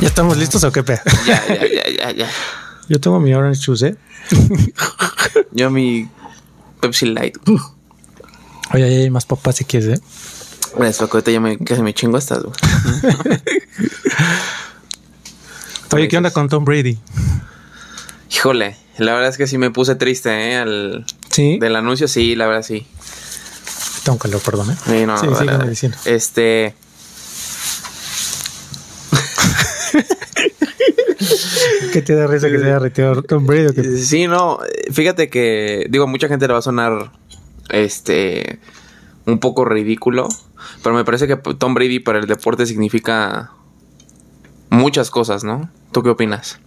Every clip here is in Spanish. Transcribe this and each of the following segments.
¿Ya estamos listos o qué pe? Ya, ya, ya, ya, ya. Yo tengo mi orange juice, ¿eh? Yo mi Pepsi Light. Oye, hay más papas si quieres, ¿eh? Gracias, loco. Ahorita ya me, casi me chingo estas, güey. Oye, ¿qué onda con Tom Brady? Híjole, la verdad es que sí me puse triste, ¿eh? Al, Sí. Del anuncio, sí, la verdad sí. Tengo calor, perdón, ¿eh? Sí, no, Sí, la- diciendo. Este. ¿Qué te da risa que se haya retirado Tom Brady? o qué? Sí, no. Fíjate que. Digo, a mucha gente le va a sonar. Este. Un poco ridículo. Pero me parece que Tom Brady para el deporte significa. Muchas cosas, ¿no? ¿Tú qué opinas?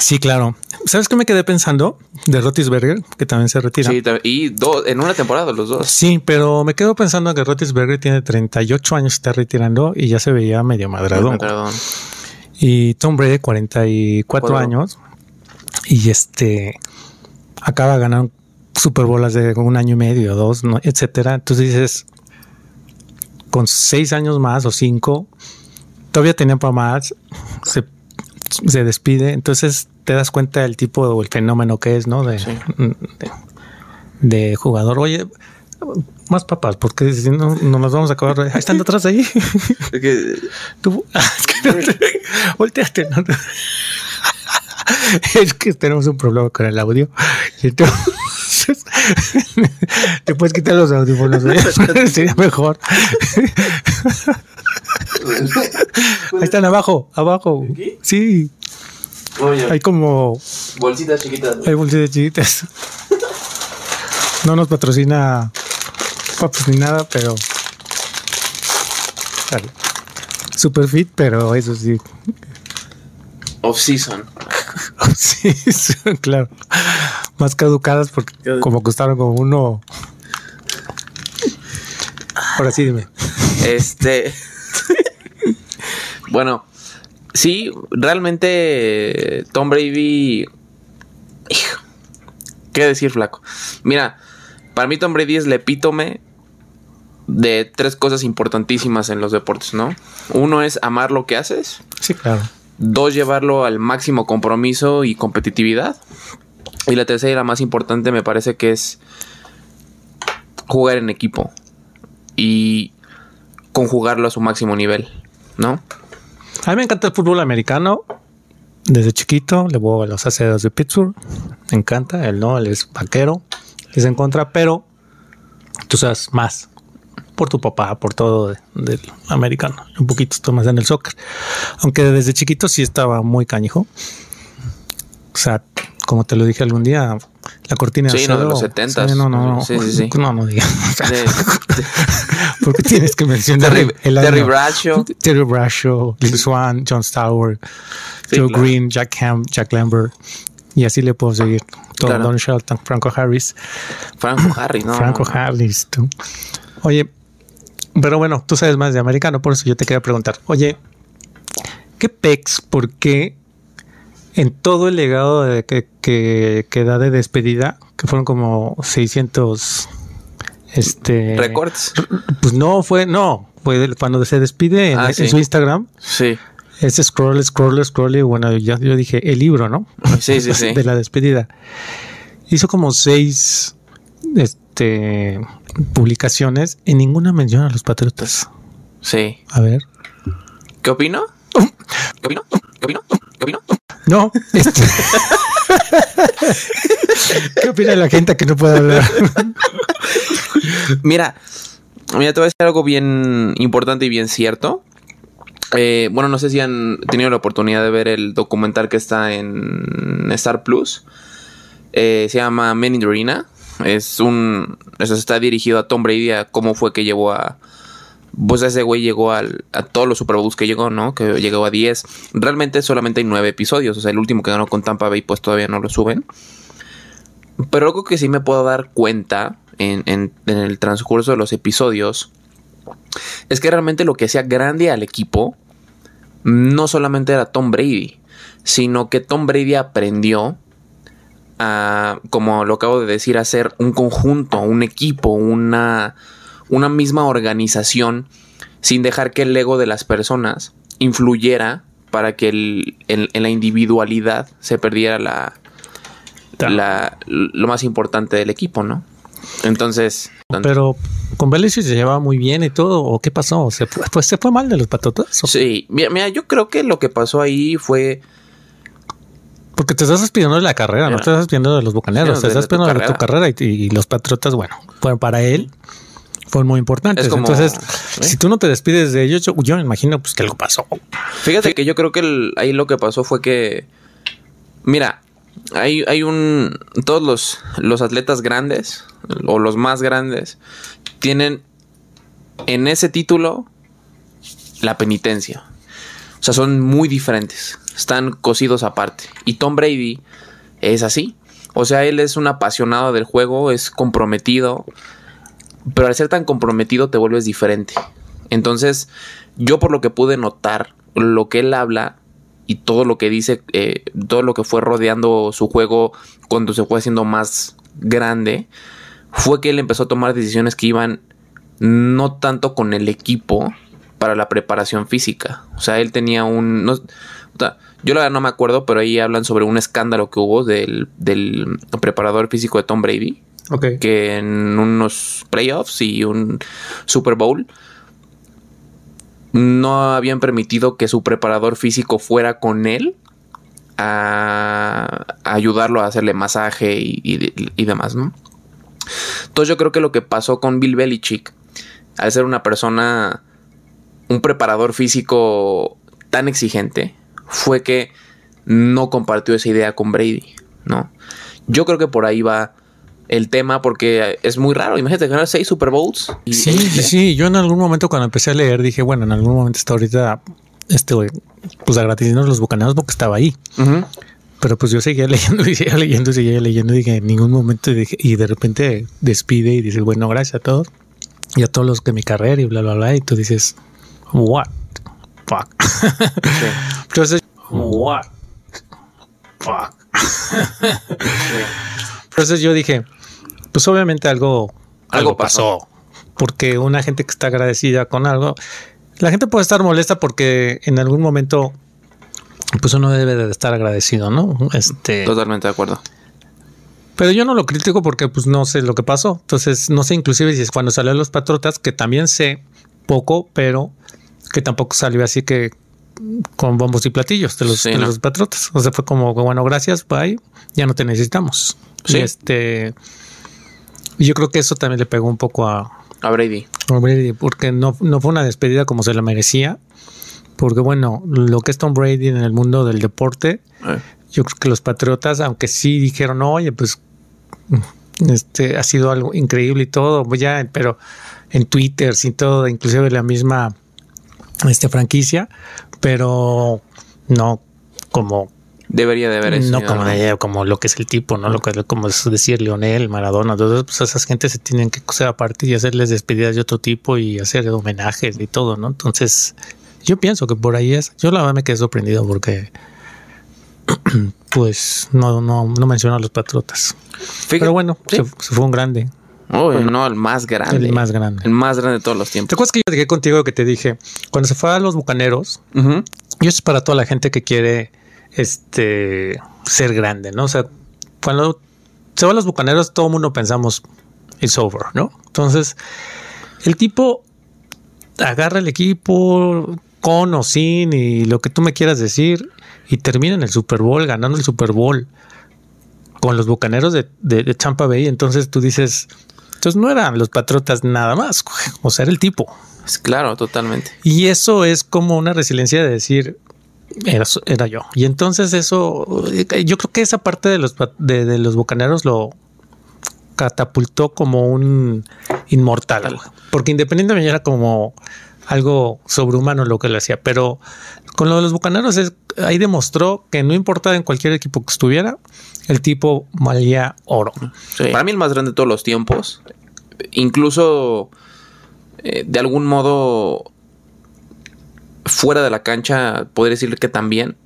Sí, claro. ¿Sabes qué me quedé pensando? De Rotisberger, que también se retira. Sí, y dos, en una temporada los dos. Sí, pero me quedo pensando que Rotisberger tiene 38 años, está retirando y ya se veía medio madradón. Perdón. Y Tom Brady, 44 Cuatro. años. Y este acaba de ganar Super Bolas de un año y medio, dos, ¿no? etcétera. Entonces dices, con seis años más o cinco, todavía tenía para más, se, se despide. Entonces te das cuenta del tipo o el fenómeno que es, ¿no? De, Sí. de, de jugador. Oye, más papás, porque si no, no nos vamos a acabar. Ahí están detrás de ahí. Es que- Tú, ah, es que no te- volteaste, ¿no? Es que tenemos un problema con el audio. Y entonces, te puedes quitar los audífonos. ¿eh? Sería mejor. Ahí están abajo, abajo. Sí, Oye, hay como bolsitas chiquitas. hay bolsitas chiquitas. No nos patrocina papas ni nada, pero. Vale. Super fit, pero eso sí. Off season. Sí, sí, claro. Más caducadas porque como costaron como uno. Ahora sí, dime. Este. bueno, sí, realmente Tom Brady. Hijo, ¿Qué decir, flaco? Mira, para mí Tom Brady es el epítome de tres cosas importantísimas en los deportes, ¿no? Uno es amar lo que haces. Sí, claro. Dos, llevarlo al máximo compromiso y competitividad. Y la tercera y la más importante me parece que es jugar en equipo. Y conjugarlo a su máximo nivel, ¿no? A mí me encanta el fútbol americano. Desde chiquito le voy a los aceros de Pittsburgh. Me encanta. Él no, él es vaquero. Es en contra, pero tú sabes más por tu papá, por todo de- del americano. Un poquito estoy más en el soccer. Aunque desde chiquito sí estaba muy cañijo. O sea, como te lo dije algún día, la cortina Sí, no, de los 70s. Sí, no, no, no. Sí, sí, sí. No, no digas. De- ¿Por qué tienes que mencionar Terry, el Terry? Bradshaw. Terry Bradshaw, Lil Swan, John Stauer, Sí, Joe claro. Green, Jack Ham, Jack Lambert. Y así le puedo seguir. Claro. Don Shelton, Franco Harris. Franco Harris, ¿no? Franco. Harris, tú. Oye, pero bueno, tú sabes más de americano, por eso yo te quería preguntar. Oye, ¿qué pex? ¿Por qué en todo el legado de que, que, que da de despedida, que fueron como 600 este Records. pues no fue no fue cuando se despide en, Ah, en su Instagram Sí. ese scroll scroll scroll y bueno ya yo dije el libro no Sí, sí, sí. de la despedida hizo como seis este publicaciones y ninguna menciona a los patriotas Sí. a ver ¿Qué opino? ¿Qué opino? ¿Qué opino? ¿Qué opino? no este- ¿Qué opina la gente que no puede hablar? Mira, mira, te voy a decir algo bien importante y bien cierto. Eh, bueno, no sé si han tenido la oportunidad de ver el documental que está en Star Plus. Eh, se llama Men in the Arena. Es un. Eso está dirigido a Tom Brady, a cómo fue que llegó a. Pues ese güey llegó al- a todos los Super Bowls que llegó, ¿no? Que llegó a 10. Realmente solamente hay 9 episodios. O sea, el último que ganó con Tampa Bay, pues todavía no lo suben. Pero algo que sí me puedo dar cuenta en, en- en el transcurso de los episodios es que realmente lo que hacía grande al equipo no solamente era Tom Brady, sino que Tom Brady aprendió a, como lo acabo de decir, a ser un conjunto, un equipo, una, una misma organización, sin dejar que el ego de las personas influyera para que el, en, en la individualidad se perdiera la, la, lo más importante del equipo, ¿no? Entonces. Pero con Belichick se llevaba muy bien y todo. ¿O qué pasó? ¿Se fue, pues, ¿se fue mal de los patotas? Sí, mira, mira, yo creo que lo que pasó ahí fue. Porque te estás despidiendo de la carrera, no te estás despidiendo de los bucaneros, Sí, te de- estás de tu despidiendo de, tu carrera. carrera y, y los patriotas, bueno, fueron para él, fueron muy importantes. Es como- Entonces, ¿eh? si tú no te despides de ellos, yo, yo me imagino pues que algo pasó. Fíjate que yo creo que el- ahí lo que pasó fue que. Mira, hay, hay un. Todos los, los atletas grandes, o los más grandes, tienen en ese título la penitencia. O sea, son muy diferentes. Están cosidos aparte. Y Tom Brady es así. O sea, él es un apasionado del juego, es comprometido. Pero al ser tan comprometido te vuelves diferente. Entonces, yo por lo que pude notar, lo que él habla y todo lo que dice, eh, todo lo que fue rodeando su juego cuando se fue haciendo más grande, fue que él empezó a tomar decisiones que iban no tanto con el equipo para la preparación física. O sea, él tenía un... no- yo la verdad no me acuerdo, pero ahí hablan sobre un escándalo que hubo del, del preparador físico de Tom Brady Que en unos playoffs y un Super Bowl no habían permitido que su preparador físico fuera con él a, ayudarlo a hacerle masaje y, y- y demás, ¿no? Entonces yo creo que lo que pasó con Bill Belichick, al ser una persona, un preparador físico tan exigente, fue que no compartió esa idea con Brady, ¿no? Yo creo que por ahí va el tema porque es muy raro. Imagínate ganar seis Super Bowls. Y, Sí, sí, sí. Yo en algún momento cuando empecé a leer dije, bueno, en algún momento está ahorita, este güey, pues agradeciendo los bucaneros porque estaba ahí. Ujú. Pero pues yo seguía leyendo y seguía leyendo y seguía leyendo y dije, en ningún momento dije, y de repente despide y dice, bueno, gracias a todos y a todos los que mi carrera y bla, bla, bla. Y tú dices, what? Fuck. Entonces, what? Fuck. Entonces yo dije, pues obviamente algo, algo, Algo pasó. pasó. Porque una gente que está agradecida con algo, la gente puede estar molesta porque en algún momento, pues uno debe de estar agradecido, ¿no? Este, Totalmente de acuerdo. pero yo no lo critico porque pues no sé lo que pasó. Entonces, no sé inclusive si es cuando salió los Patriotas, que también sé poco, pero que tampoco salió así que con bombos y platillos de los, Sí, de ¿no? los Patriotas. O sea, fue como, bueno, gracias, bye, ya no te necesitamos. Sí. Este, y yo creo que eso también le pegó un poco a, A Brady. a Brady, porque no, no fue una despedida como se la merecía. Porque bueno, lo que es Tom Brady en el mundo del deporte, Eh, yo creo que los Patriotas, aunque sí dijeron, oye, pues este ha sido algo increíble y todo, pues ya, pero en Twitter, sin todo, inclusive la misma este, franquicia, pero no como Debería de haber no sido, como, de- como lo que es el tipo, no lo que como es decir Lionel, Maradona, entonces pues esas gente se tienen que coser aparte y hacerles despedidas de otro tipo y hacer homenajes y todo, ¿no? Entonces, yo pienso que por ahí es. Yo la verdad me quedé sorprendido porque pues no, no, no menciono a los patriotas. Fíjate- Pero bueno, sí. se, se fue un grande, Uy, no, el más grande. el más grande. El más grande de todos los ¿Te tiempos. acuerdas que yo dije contigo que te dije, cuando se fue a los bucaneros, Ujú. y eso es para toda la gente que quiere este ser grande, ¿no? O sea, cuando se van los bucaneros, todo el mundo pensamos it's over, ¿no? Entonces, el tipo agarra el equipo con o sin y lo que tú me quieras decir y termina en el Super Bowl, ganando el Super Bowl con los bucaneros de, de- de Tampa Bay. Entonces tú dices, entonces no eran los patriotas nada más, o sea, era el tipo. Es claro, totalmente. Y eso es como una resiliencia de decir, era, era yo. Y entonces eso, eh, yo creo que esa parte de los, de, de los bucaneros lo catapultó como un inmortal. Porque independientemente era como algo sobrehumano lo que le hacía. Pero con lo de los bucaneros es, ahí demostró que no importaba en cualquier equipo que estuviera, el tipo valía oro. Para mí el más grande de todos los tiempos. Incluso eh, de algún modo fuera de la cancha, podría decir que también.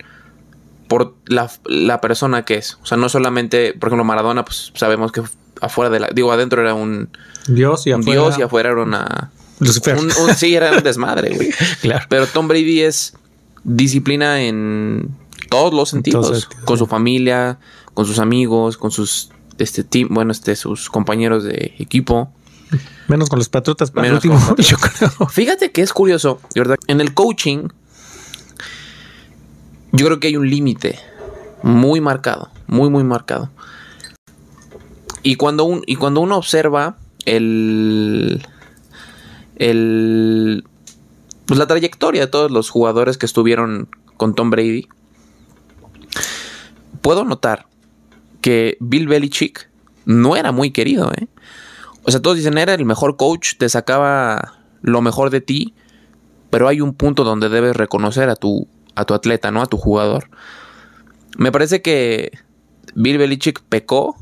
por la, la persona que es. O sea, no solamente, por ejemplo, Maradona, pues sabemos que afuera de la, digo, adentro era un Dios y un afuera. dios y afuera era una Lucifer. un- un- sí, era un desmadre, güey. Claro. Pero Tom Brady es disciplina en todos los sentidos. con su familia, con sus amigos, con sus este team, bueno, este, sus compañeros de equipo. Menos con los patriotas, para el último, yo creo. Fíjate que es curioso, de verdad. En el coaching, yo creo que hay un límite muy marcado, muy, muy marcado. Y cuando, un, y cuando uno observa el, el, pues la trayectoria de todos los jugadores que estuvieron con Tom Brady, puedo notar que Bill Belichick no era muy querido, ¿eh? O sea, todos dicen, era el mejor coach, te sacaba lo mejor de ti, pero hay un punto donde debes reconocer a tu, a tu atleta, ¿no? A tu jugador. Me parece que Bill Belichick pecó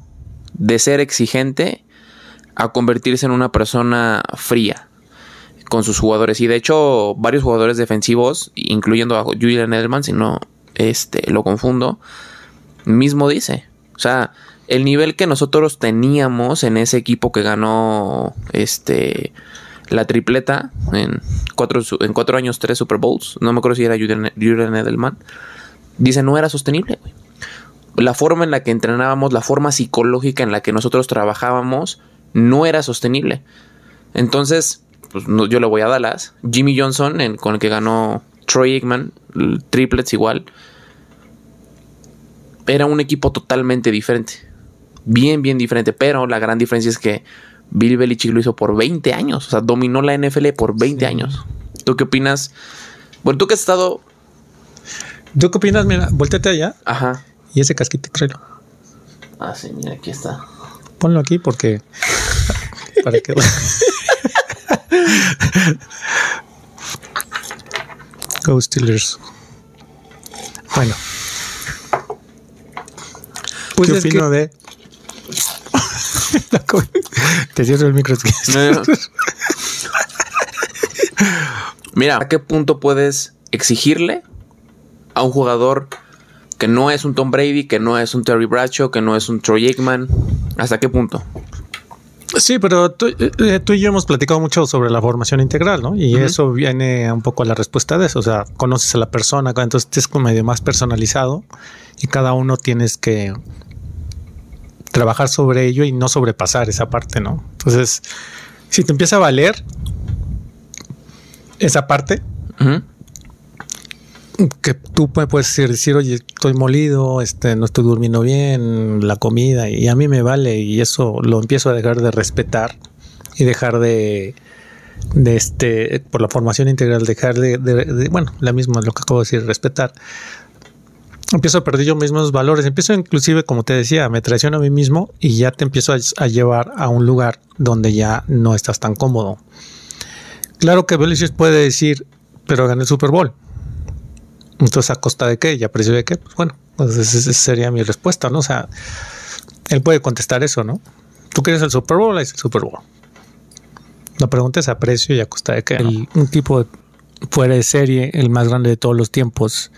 de ser exigente a convertirse en una persona fría con sus jugadores. Y de hecho, varios jugadores defensivos, incluyendo a Julian Edelman, si no este, lo confundo, mismo dice. O sea, el nivel que nosotros teníamos en ese equipo que ganó este la tripleta en cuatro, en cuatro años, tres Super Bowls. No me acuerdo si era Julian, Edelman. Dice, no era sostenible. La forma en la que entrenábamos, la forma psicológica en la que nosotros trabajábamos, no era sostenible. Entonces, pues no- yo le voy a Dallas. Jimmy Johnson, en- con el que ganó Troy Aikman, triplets igual. Era un equipo totalmente diferente. Bien, bien diferente. Pero la gran diferencia es que Bill Belichick lo hizo por 20 años. O sea, dominó la NFL por 20 años. ¿Tú qué opinas? Bueno, tú que has estado. ¿Tú qué opinas? Mira, volteate allá Ajá. y ese casquito tráelo. Ah, sí, mira, aquí está. Ponlo aquí porque. para que. Go Steelers. Bueno. Pues ¿Qué es opino de.? Te cierro el micro. No. Mira, ¿a qué punto puedes exigirle a un jugador que no es un Tom Brady, que no es un Terry Bradshaw, que no es un Troy Aikman? ¿Hasta qué punto? Sí, pero tú, eh, tú y yo hemos platicado mucho sobre la formación integral, ¿no? Y eso viene un poco a la respuesta de eso. O sea, conoces a la persona, entonces es como medio más personalizado y cada uno tienes que trabajar sobre ello y no sobrepasar esa parte, ¿no? Entonces, si te empieza a valer esa parte, que tú puedes decir, decir, oye, estoy molido, este, no estoy durmiendo bien, la comida, y a mí me vale, y eso lo empiezo a dejar de respetar y dejar de, de este, por la formación integral, dejar de, de- de- bueno, la misma, lo que acabo de decir, respetar. Empiezo a perder yo mismos valores, empiezo inclusive, como te decía, me traiciono a mí mismo y ya te empiezo a, llevar a un lugar donde ya no estás tan cómodo. Claro que Belichick puede decir, pero gané el Super Bowl. Entonces, ¿a costa de qué? ¿Y a precio de qué? Pues bueno, pues esa sería mi respuesta, ¿no? O sea, él puede contestar eso, ¿no? ¿Tú quieres el Super Bowl? Es el Super Bowl. No preguntes a precio y a costa de qué. Un tipo fuera de serie, el más grande de todos los tiempos,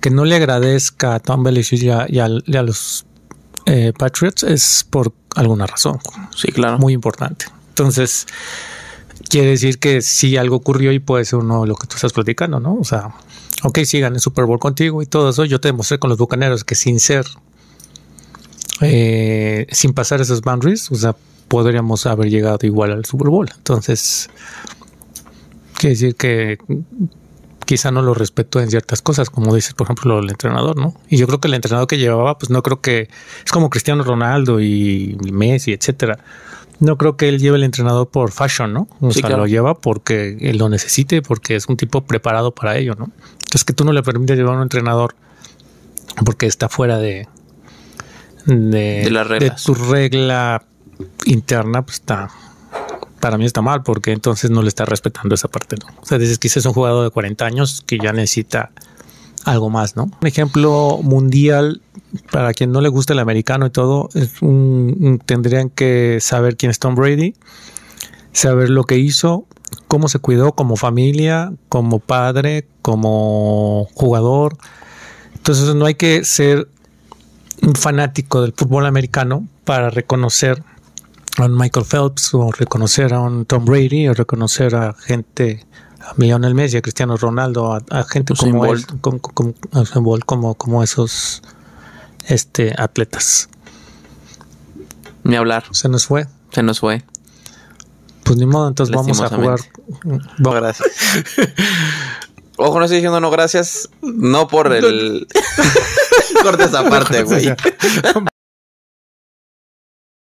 que no le agradezca a Tom Belichick y a, y a- y a los eh, Patriots es por alguna razón Sí, claro. muy importante. Entonces, quiere decir que si algo ocurrió y puede ser uno lo que tú estás platicando, ¿no? O sea, ok, sí gané el Super Bowl contigo y todo eso. Yo te demostré con los bucaneros que sin ser, eh, sin pasar esos boundaries, o sea, podríamos haber llegado igual al Super Bowl. Entonces, quiere decir que quizá no lo respetó en ciertas cosas, como dices, por ejemplo, el entrenador, ¿no? Y yo creo que el entrenador que llevaba, pues no creo que es como Cristiano Ronaldo y Messi, etcétera. No creo que él lleve el entrenador por fashion, ¿no? O Sí, sea, claro. lo lleva porque él lo necesite, porque es un tipo preparado para ello, ¿no? Entonces que tú no le permites llevar a un entrenador porque está fuera de de, De las reglas. tu regla interna, pues está para mí está mal porque entonces no le está respetando esa parte, ¿no? O sea, dices ese es un jugador de 40 años que ya necesita algo más, ¿no? Un ejemplo mundial para quien no le gusta el americano y todo, es un- tendrían que saber quién es Tom Brady, saber lo que hizo, cómo se cuidó como familia, como padre, como jugador, Entonces no hay que ser un fanático del fútbol americano para reconocer a un Michael Phelps o reconocer a un Tom Brady o reconocer a gente a Lionel Messi, a Cristiano Ronaldo, a, a gente Usain como, Bolt. es- como, como, Usain Bolt, como, como esos este, atletas. Ni hablar. Se nos fue. Se nos fue. Pues ni modo, entonces vamos a jugar. No, gracias. Ojo, no estoy diciendo no gracias. No por el. Corta esa parte, güey.